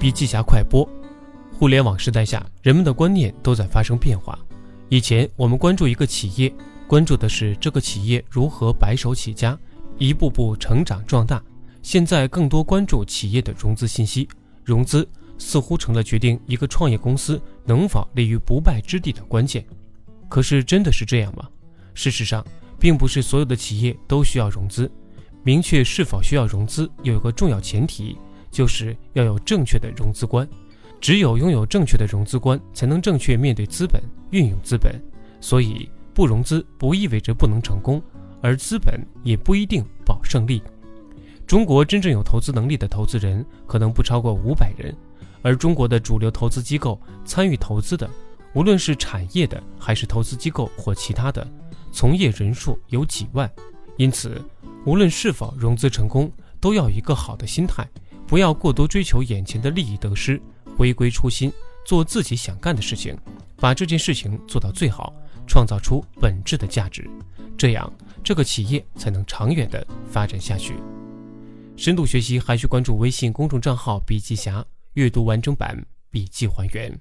笔记侠快播。互联网时代下，人们的观念都在发生变化。以前我们关注一个企业，关注的是这个企业如何白手起家，一步步成长壮大。现在更多关注企业的融资信息，融资似乎成了决定一个创业公司能否立于不败之地的关键。可是，真的是这样吗？事实上，并不是所有的企业都需要融资。明确是否需要融资，有一个重要前提，就是要有正确的融资观。只有拥有正确的融资观，才能正确面对资本、运用资本。所以，不融资不意味着不能成功，而资本也不一定保胜利。中国真正有投资能力的投资人可能不超过五百人，而中国的主流投资机构参与投资的，无论是产业的还是投资机构或其他的，从业人数有几万。因此，无论是否融资成功，都要一个好的心态，不要过多追求眼前的利益得失，回归初心，做自己想干的事情，把这件事情做到最好，创造出本质的价值，这样这个企业才能长远的发展下去。深度学习还需关注微信公众账号“笔记侠”，阅读完整版，笔记还原。